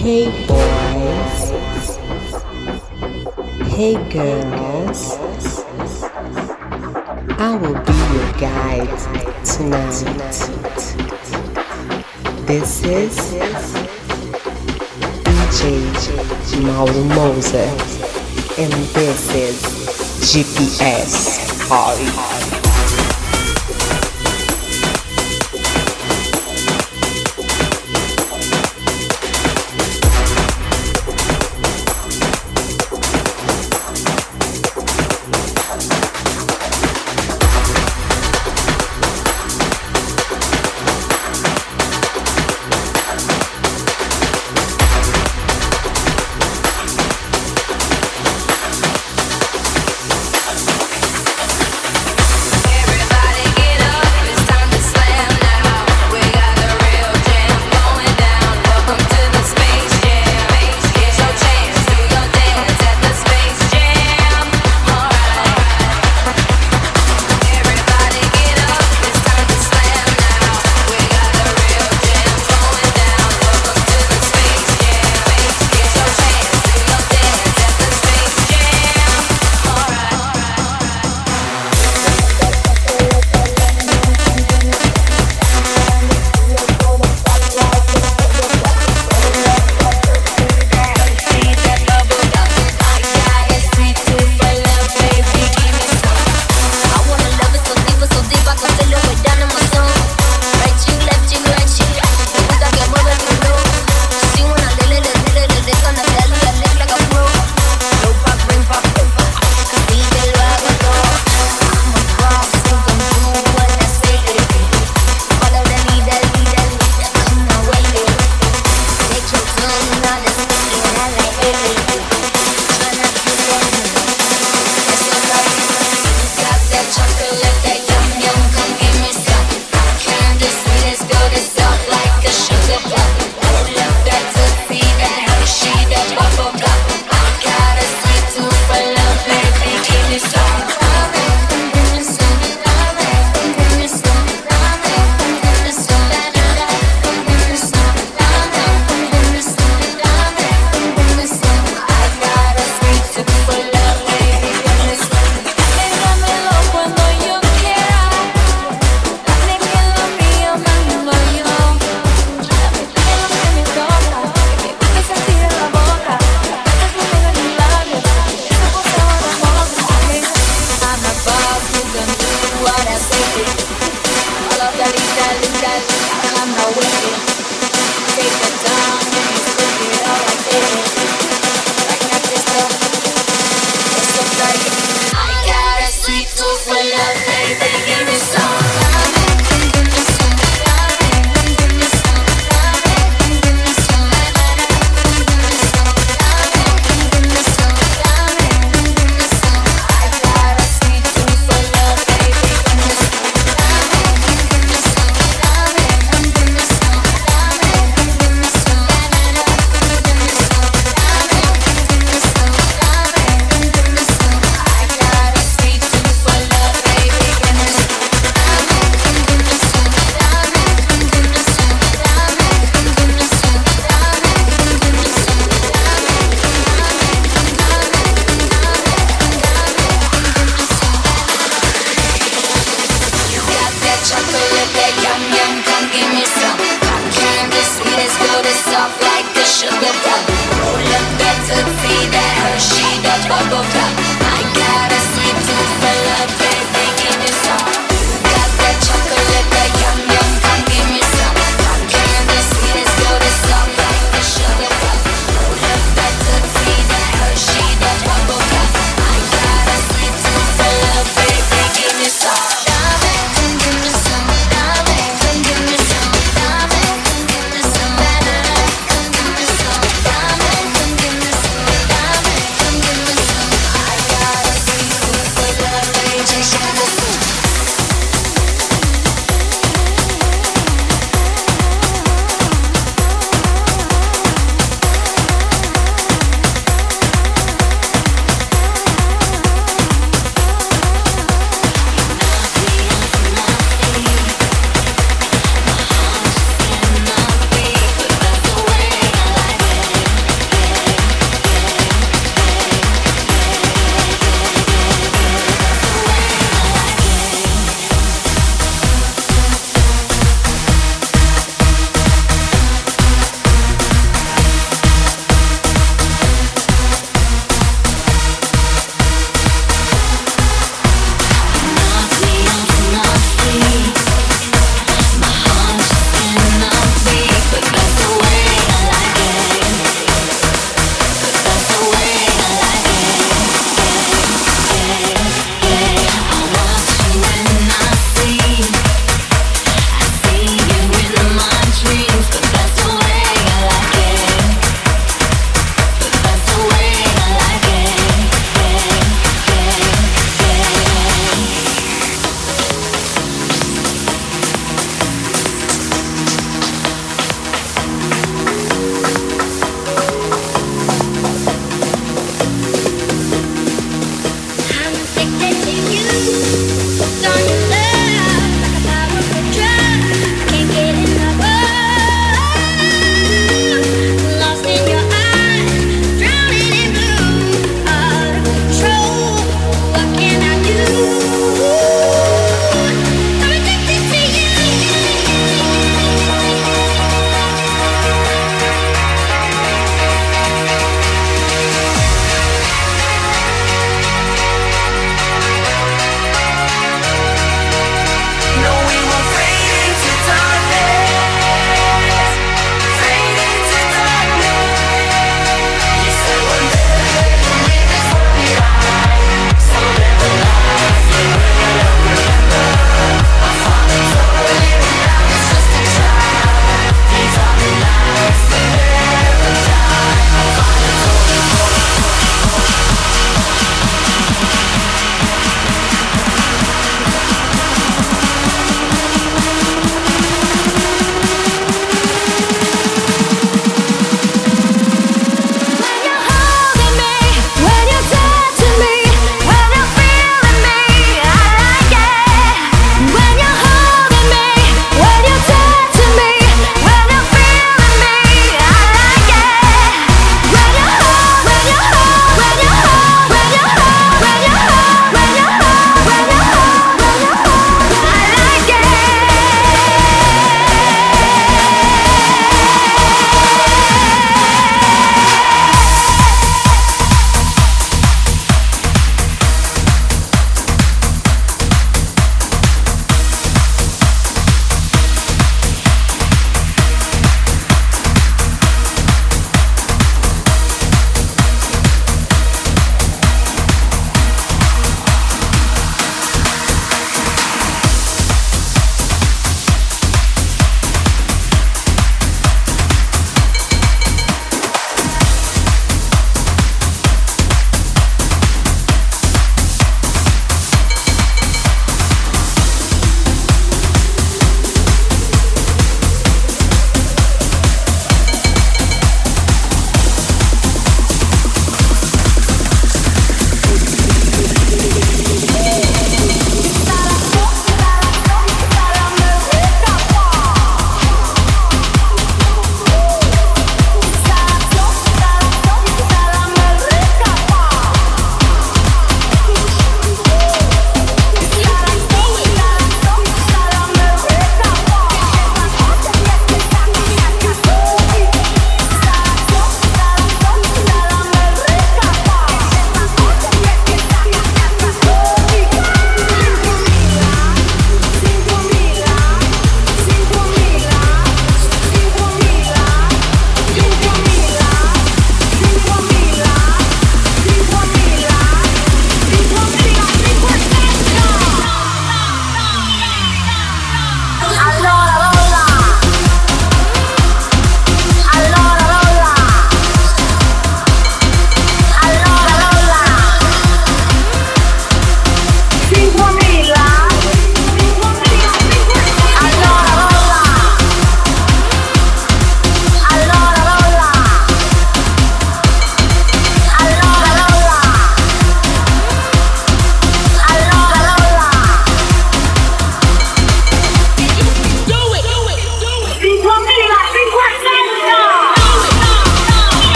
Hey boys. Hey girls. I will be your guide tonight. This is DJ Mauro Mozart and this is GPS Party.